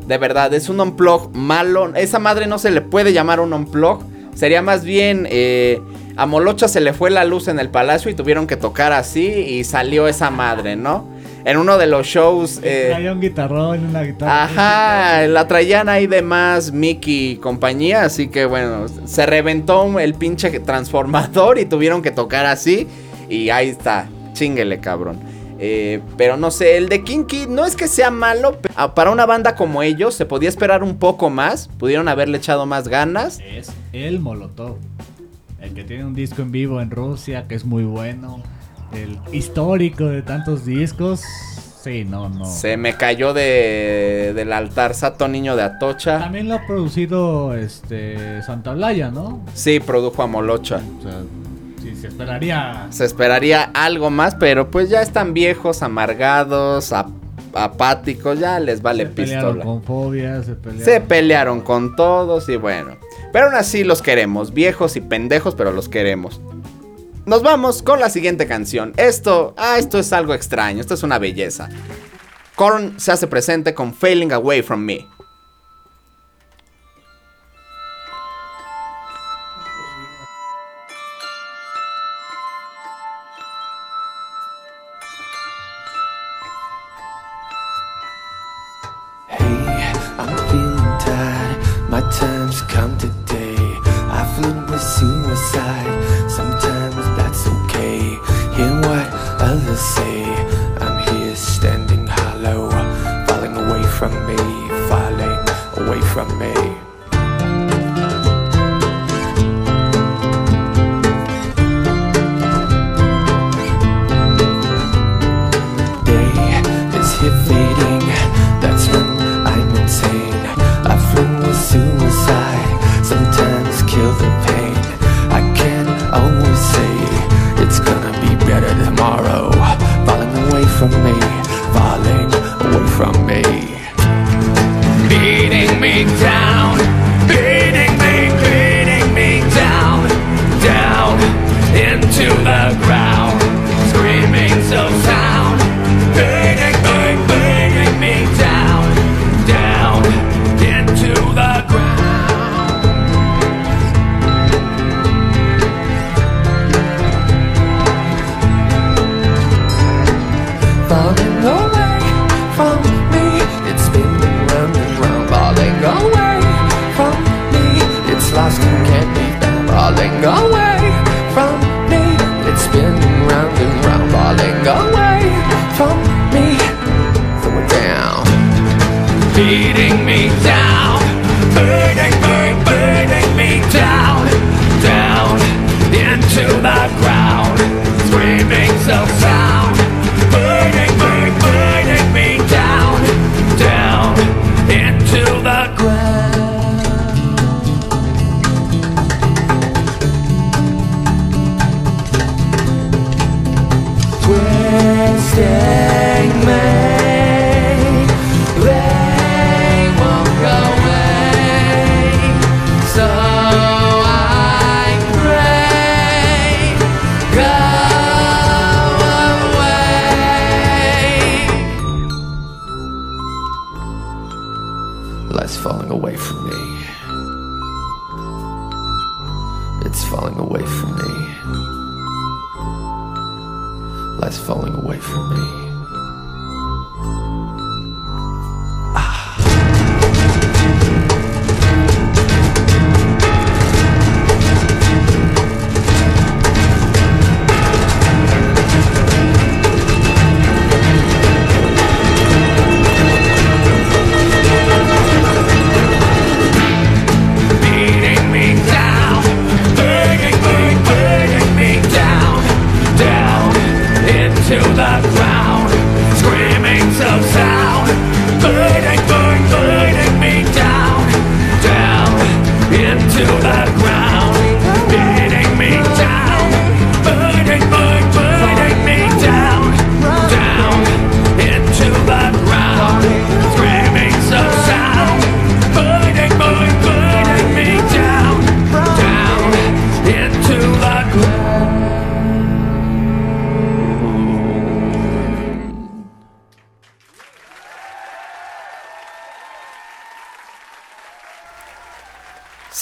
De verdad, es un unplug malo. Esa madre no se le puede llamar un unplug. Sería más bien eh, a Molocha se le fue la luz en el palacio y tuvieron que tocar así y salió esa madre, ¿no? En uno de los shows... eh, Traía un guitarrón, una guitarra. Ajá, la traían ahí de más Mickey y compañía, así que bueno, se reventó el pinche transformador y tuvieron que tocar así y ahí está, chinguele cabrón. Eh, pero no sé, el de Kinky no es que sea malo, pe- ah, para una banda como ellos se podía esperar un poco más, pudieron haberle echado más ganas. Es el Molotov. El que tiene un disco en vivo en Rusia, que es muy bueno. El histórico de tantos discos. Sí, no, no. Se me cayó de, del altar Sato Niño de Atocha. También lo ha producido este Santa Blaya, ¿no? Sí, produjo a Molocha. O sea, sí, se esperaría. Se esperaría algo más, pero pues ya están viejos, amargados, ap- apáticos, ya les vale se pelearon con fobia, se pelearon. Se pelearon con todos y bueno. Pero aún así los queremos, viejos y pendejos, pero los queremos. Nos vamos con la siguiente canción. Esto, ah, esto es algo extraño, esto es una belleza. Korn se hace presente con Failing Away From Me.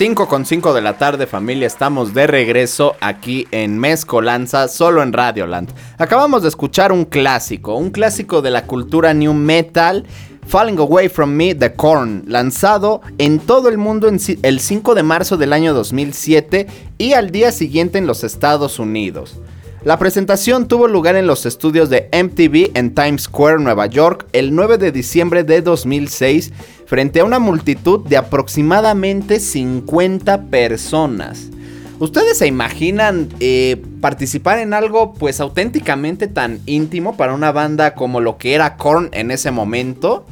5 con 5 de la tarde, familia, estamos de regreso aquí en Mezcolanza, solo en Radioland. Acabamos de escuchar un clásico, un clásico de la cultura new metal, Falling Away From Me, The Korn, lanzado en todo el mundo en el 5 de marzo del año 2007 y al día siguiente en los Estados Unidos. La presentación tuvo lugar en los estudios de MTV en Times Square, Nueva York, el 9 de diciembre de 2006, frente a una multitud de aproximadamente 50 personas. ¿Ustedes se imaginan eh, participar en algo pues auténticamente tan íntimo para una banda como lo que era Korn en ese momento?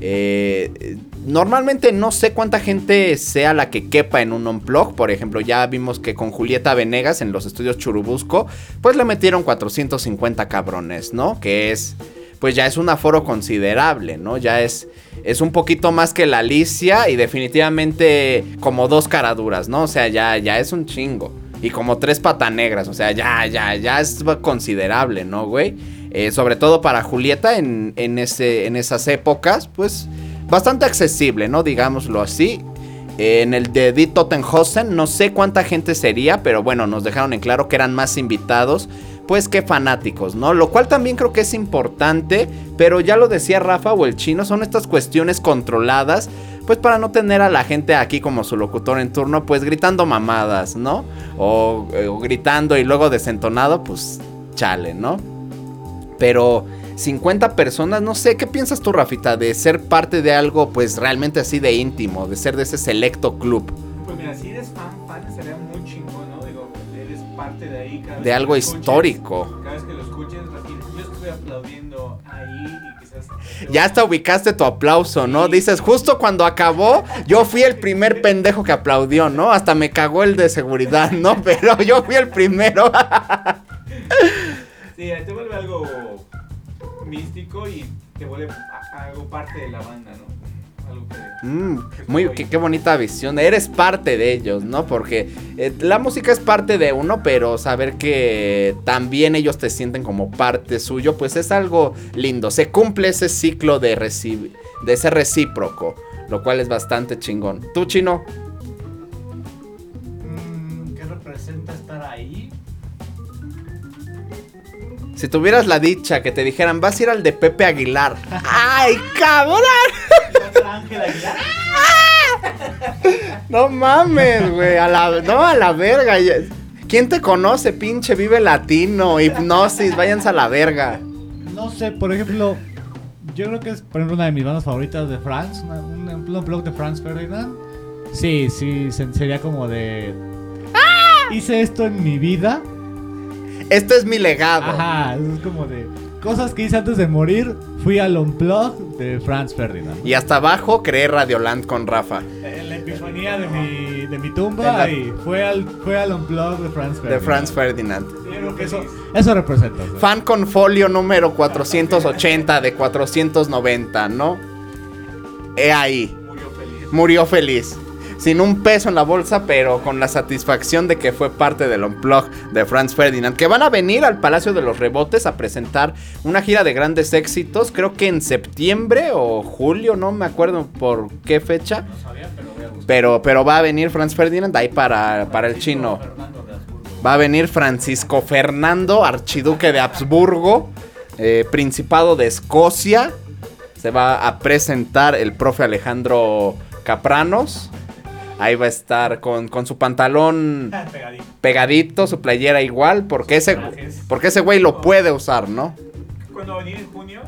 Eh, normalmente no sé cuánta gente sea la que quepa en un unplug. Por ejemplo, ya vimos que con Julieta Venegas en los estudios Churubusco, pues le metieron 450 cabrones, ¿no? Que es, pues ya es un aforo considerable, ¿no? Ya es, es un poquito más que la Alicia y definitivamente como dos caraduras, ¿no? O sea, ya, ya es un chingo. Y como tres patanegras, o sea, ya, ya, ya es considerable, ¿no, güey? Eh, sobre todo para Julieta en, en, ese, en esas épocas, pues bastante accesible, ¿no? Digámoslo así. Eh, en el de Die Tottenhausen, no sé cuánta gente sería, pero bueno, nos dejaron en claro que eran más invitados, pues que fanáticos, ¿no? Lo cual también creo que es importante, pero ya lo decía Rafa o el chino, son estas cuestiones controladas, pues para no tener a la gente aquí como su locutor en turno, pues gritando mamadas, ¿no? O, eh, gritando y luego desentonado, pues chale, ¿no? Pero 50 personas, no sé, ¿qué piensas tú, Rafita, de ser parte de algo pues realmente así de íntimo, de ser de ese selecto club? Pues mira, si eres fan, ahí. Cada vez De algo escuches, histórico. Cada vez que lo escuches, yo estuve aplaudiendo ahí y quizás... Ya hasta ubicaste tu aplauso, ¿no? Dices, justo cuando acabó, yo fui el primer pendejo que aplaudió, ¿no? Hasta me cagó el de seguridad, ¿no? Pero yo fui el primero. Sí, te vuelve algo místico y te vuelve algo parte de la banda, ¿no? Algo que... Mm, muy, qué, qué bonita visión. Eres parte de ellos, ¿no? Porque eh, la música es parte de uno, pero saber que también ellos te sienten como parte suyo, pues es algo lindo. Se cumple ese ciclo de, reci- de ese recíproco, lo cual es bastante chingón. ¿Tú, chino? Mm, ¿Qué representa estar ahí? Si tuvieras la dicha que te dijeran, vas a ir al de Pepe Aguilar. ¡Ay, cabrón! Ángel Aguilar. No mames, güey. A la, no, a la verga. ¿Quién te conoce, pinche? Vive latino, hipnosis, váyanse a la verga. No sé, por ejemplo, yo creo que es por ejemplo, una de mis bandas favoritas de Franz, una- un, un blog de Franz Ferdinand. Sí, sí, se- sería como de... Hice esto en mi vida. Esto es mi legado. Ajá, es como de... Cosas que hice antes de morir, fui al Unplug de Franz Ferdinand. Y hasta abajo creé Radioland con Rafa. En la epifanía de mi, de mi tumba la- y fue al, fue al Unplug de Franz Ferdinand. De Franz Ferdinand. Creo que eso, eso representa. Fan con folio número 480 de 490, ¿no? He ahí. Murió feliz. Murió feliz. Sin un peso en la bolsa, pero con la satisfacción de que fue parte del Unplug de Franz Ferdinand. Que van a venir al Palacio de los Rebotes a presentar una gira de grandes éxitos. Creo que en septiembre o julio, no me acuerdo por qué fecha. No sabía, pero voy a. Pero, pero va a venir Franz Ferdinand ahí para, para el chino. Va a venir Francisco Fernando, archiduque de Habsburgo, eh, Principado de Escocia. Se va a presentar el profe Alejandro Capranos. Ahí va a estar con, con su pantalón Pegadito. pegadito, su playera igual, porque ese, porque ese güey lo puede usar, ¿no? Cuando va a venir en junio,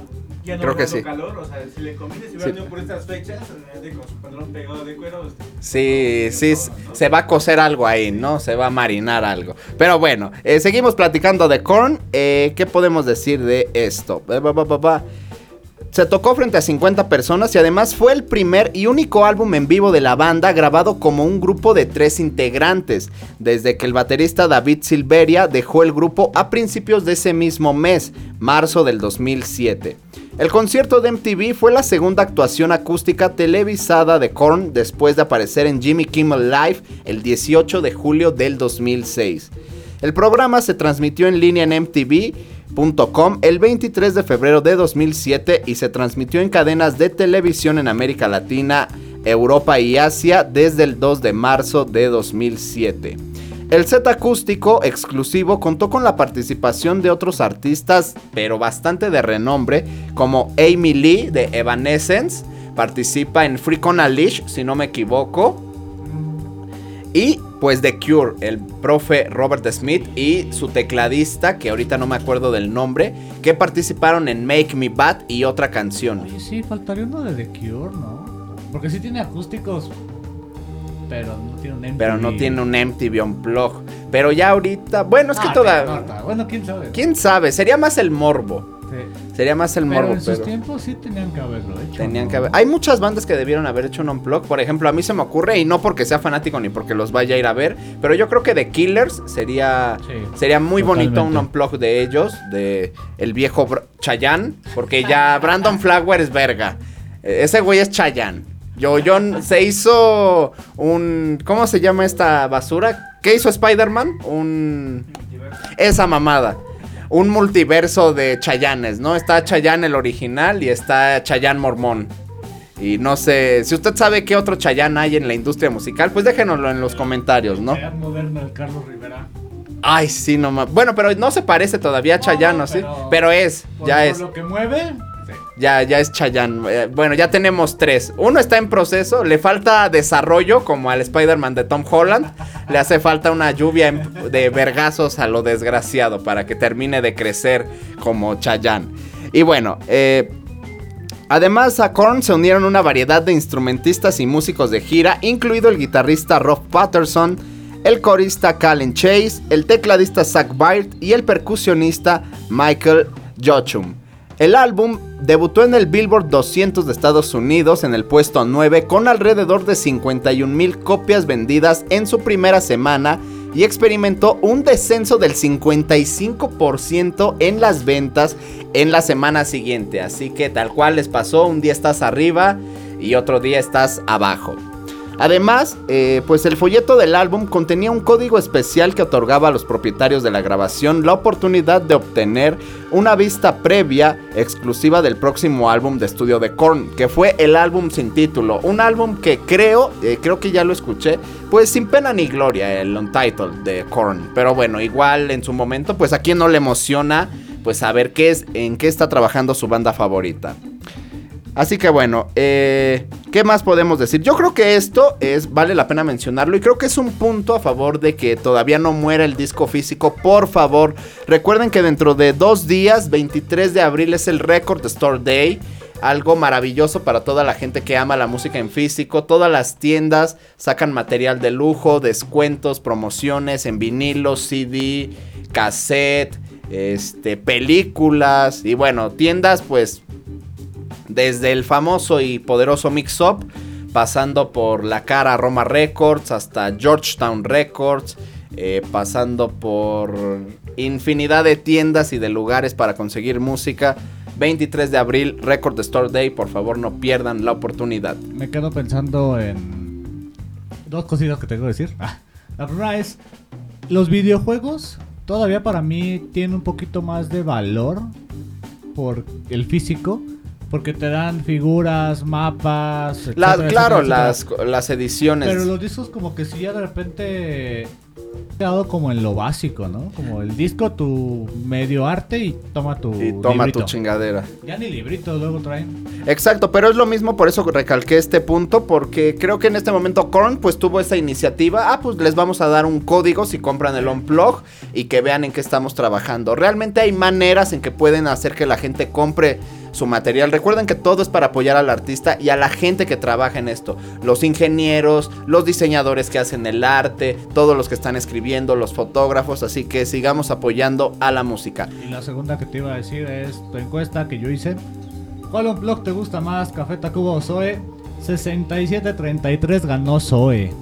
ya no Creo que sí. calor, o sea, si le conviene, si Sí. por estas fechas, con su pantalón pegado de cuero, este, Sí, sí, s- se va a cocer algo ahí, ¿no? Se va a marinar algo. Pero bueno, eh, seguimos platicando de Korn. Eh, ¿Qué podemos decir de esto? Eh, ba, ba, ba, ba. Se tocó frente a 50 personas y además fue el primer y único álbum en vivo de la banda grabado como un grupo de tres integrantes, desde que el baterista David Silveria dejó el grupo a principios de ese mismo mes, marzo del 2007. El concierto de MTV fue la segunda actuación acústica televisada de Korn después de aparecer en Jimmy Kimmel Live el 18 de julio del 2006. El programa se transmitió en línea en MTV.com el 23 de febrero de 2007 y se transmitió en cadenas de televisión en América Latina, Europa y Asia desde el 2 de marzo de 2007. El set acústico exclusivo contó con la participación de otros artistas, pero bastante de renombre, como Amy Lee de Evanescence, participa en Freak on a Leash, si no me equivoco. Y pues The Cure, el profe Robert Smith y su tecladista, que ahorita no me acuerdo del nombre, que participaron en Make Me Bad y otra canción. Oye, sí, faltaría uno de The Cure, ¿no? Porque sí tiene acústicos, pero no tiene un MTV. Pero no tiene un MTV Unplugged. Pero ya ahorita, bueno, es que Ah, toda... Bueno, quién sabe. ¿Quién sabe? Sería más el morbo. Sería más el Pero morbo, en sus pero... tiempos sí tenían que haberlo hecho. Tenían ¿no? que haber. Hay muchas bandas que debieron haber hecho un unplug. Por ejemplo, a mí se me ocurre, y no porque sea fanático ni porque los vaya a ir a ver, pero yo creo que The Killers sería, Sí, sería muy bonito un unplug de ellos, de el viejo Br- Chayanne, porque ya Brandon Flower es verga. Eh, Ese güey es Chayanne. Yo, yo n- se hizo un. ¿Cómo se llama esta basura? ¿Qué hizo Spider-Man? Un. Esa mamada. Un multiverso de Chayanes, ¿no? Está Chayanne el original y está Chayanne Mormón. Y no sé, si usted sabe qué otro Chayanne hay en la industria musical, pues déjenoslo en los comentarios, ¿no? Era moderno el Carlos Rivera. Ay, sí, no más. Bueno, pero no se parece todavía a Chayanne, ¿no? ¿sí? pero- Pero es, ya por es. lo que mueve. Ya, ya es Chayanne. Eh, bueno, ya tenemos tres. Uno está en proceso, le falta desarrollo, como al Spider-Man de Tom Holland. Le hace falta una lluvia de vergazos a lo desgraciado para que termine de crecer como Chayanne. Y bueno, eh, Además, a Korn se unieron una variedad de instrumentistas y músicos de gira, incluido el guitarrista Rob Patterson, el corista Callen Chase, el tecladista Zach Byrt y el percusionista Michael Jochum. El álbum debutó en el Billboard 200 de Estados Unidos en el puesto 9 con alrededor de 51 mil copias vendidas en su primera semana y experimentó un descenso del 55% en las ventas en la semana siguiente. Así que tal cual les pasó, un día estás arriba y otro día estás abajo. Además, eh, pues el folleto del álbum contenía un código especial que otorgaba a los propietarios de la grabación la oportunidad de obtener una vista previa exclusiva del próximo álbum de estudio de Korn, que fue el álbum sin título, un álbum que creo, eh, creo que ya lo escuché, pues sin pena ni gloria, el Untitled de Korn, pero bueno, igual en su momento, pues a quien no le emociona, pues saber qué es, en qué está trabajando su banda favorita. Así que bueno, eh, ¿qué más podemos decir? Yo creo que esto es, vale la pena mencionarlo y creo que es un punto a favor de que todavía no muera el disco físico. Por favor, recuerden que dentro de dos días, 23 de abril, es el Record Store Day. Algo maravilloso para toda la gente que ama la música en físico. Todas las tiendas sacan material de lujo, descuentos, promociones en vinilo, CD, cassette, este, películas y bueno, tiendas pues desde el famoso y poderoso Mix Up, pasando por la cara Roma Records hasta Georgetown Records, eh, pasando por infinidad de tiendas y de lugares para conseguir música. 23 de abril, Record Store Day, por favor no pierdan la oportunidad. Me quedo pensando en dos cositas que tengo que decir. Ah, La primera es, los videojuegos todavía para mí tienen un poquito más de valor por el físico. Porque te dan figuras, mapas, etcétera, claro, etcétera, las, etcétera. las ediciones. Pero los discos como que si ya de repente quedado como en lo básico, ¿no? Como el disco, tu medio arte y toma tu y toma librito. tu chingadera. Ya ni librito luego traen. Exacto, pero es lo mismo, por eso recalqué este punto, porque creo que en este momento Korn pues tuvo esa iniciativa, ah pues les vamos a dar un código si compran el Unplug y que vean en qué estamos trabajando. Realmente hay maneras en que pueden hacer que la gente compre su material. Recuerden que todo es para apoyar al artista y a la gente que trabaja en esto. Los ingenieros, los diseñadores que hacen el arte, todos los que están escribiendo, los fotógrafos, así que sigamos apoyando a la música. Y la segunda que te iba a decir es tu encuesta que yo hice. ¿Cuál blog te gusta más, Café Tacuba o Zoe? 67-33 ganó Zoe.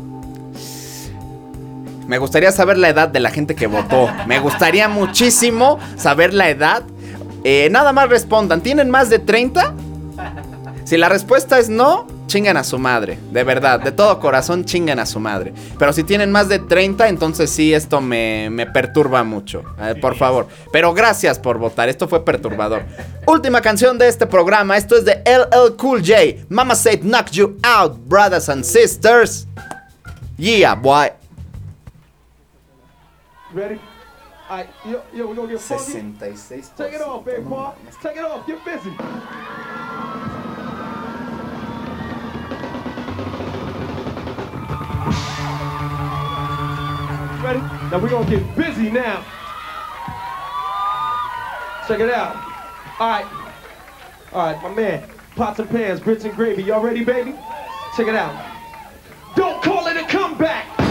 Me gustaría saber la edad de la gente que votó. Me gustaría muchísimo saber la edad. Eh, nada más respondan, ¿tienen más de 30? Si la respuesta es no, chingan a su madre, de verdad, de todo corazón chingan a su madre. Pero si tienen más de 30, entonces sí, esto me, me perturba mucho, eh, por favor. Pero gracias por votar, esto fue perturbador. Última canción de este programa, esto es de LL Cool J, Mama Said Knock You Out, Brothers and Sisters. Yeah, boy. Ready? All right, yo, yo, gonna get 66 Take it off, baby boy. Take it off, get busy. Ready? Now we're gonna get busy now. Check it out. All right. All right, my man. Pots and pans, grits and gravy. Y'all ready, baby? Check it out. Don't call it a comeback.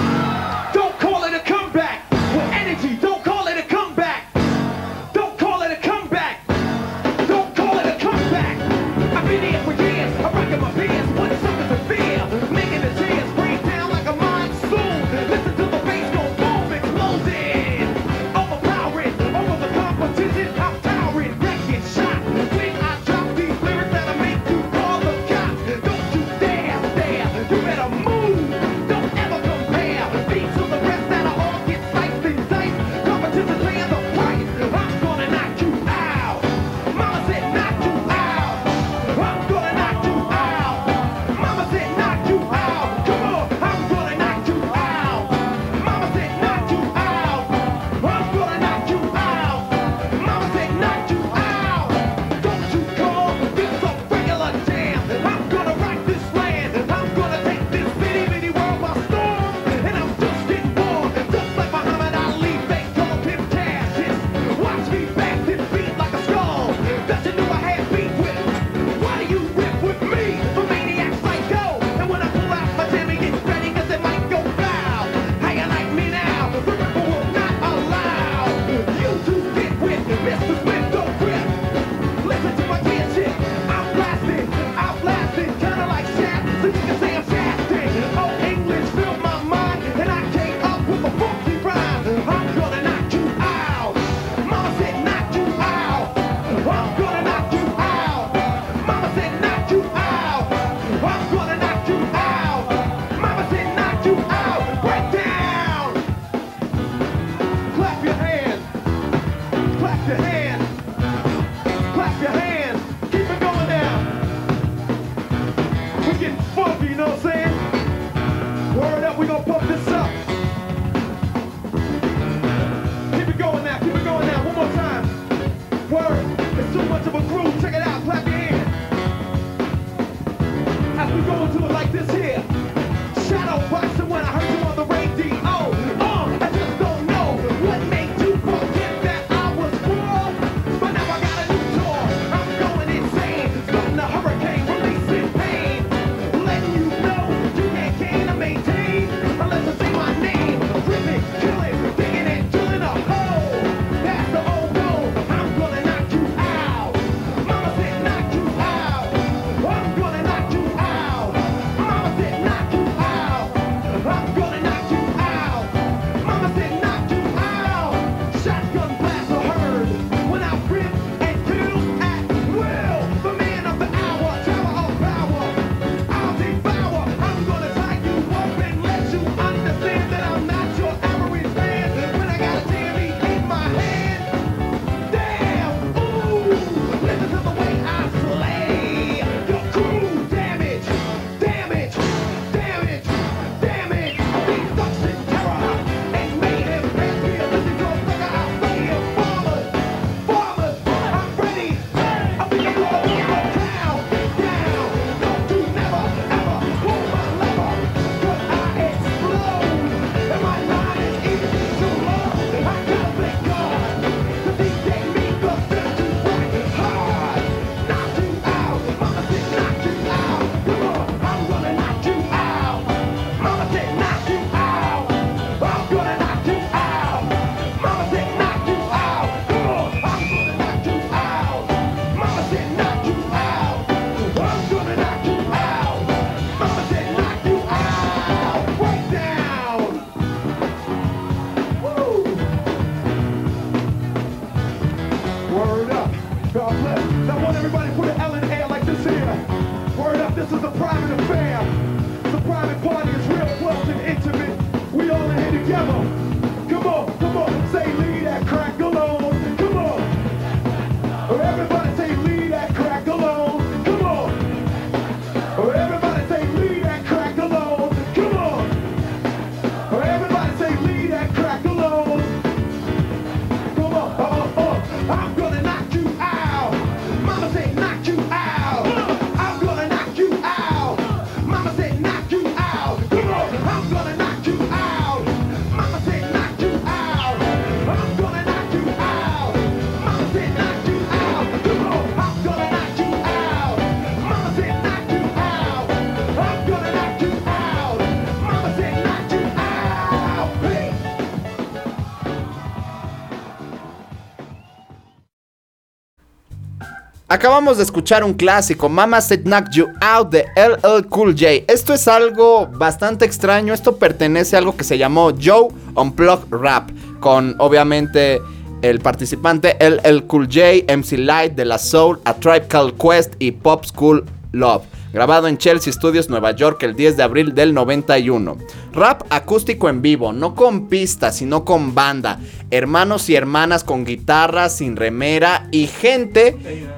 Acabamos de escuchar un clásico, Mama Said Knock You Out de LL Cool J. Esto es algo bastante extraño. Esto pertenece a algo que se llamó Joe Unplugged Rap. Con obviamente el participante LL Cool J, MC Light de La Soul, A Tribe Called Quest y Pop School Love. Grabado en Chelsea Studios, Nueva York, el 10 de abril del 91. Rap acústico en vivo, no con pista, sino con banda. Hermanos y hermanas con guitarra, sin remera y gente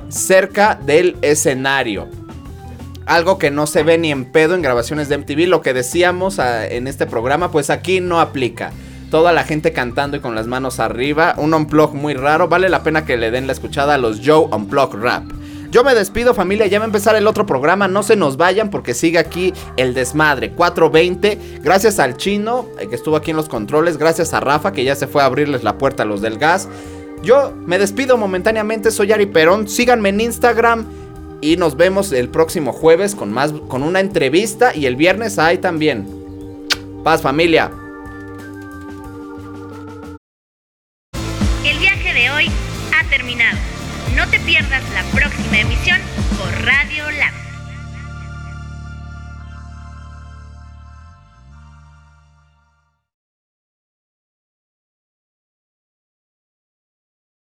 cerca del escenario. Algo que no se ve ni en pedo en grabaciones de MTV. Lo que decíamos ah, en este programa, pues aquí no aplica. Toda la gente cantando y con las manos arriba. Un unplug muy raro. Vale la pena que le den la escuchada a los Joe Unplug Rap. Yo me despido familia, ya va a empezar el otro programa, no se nos vayan porque sigue aquí el desmadre 420. Gracias al chino eh, que estuvo aquí en los controles, gracias a Rafa que ya se fue a abrirles la puerta a los del gas. Yo me despido momentáneamente, soy Ari Perón, síganme en Instagram y nos vemos el próximo jueves con más con una entrevista y el viernes hay también. Paz familia.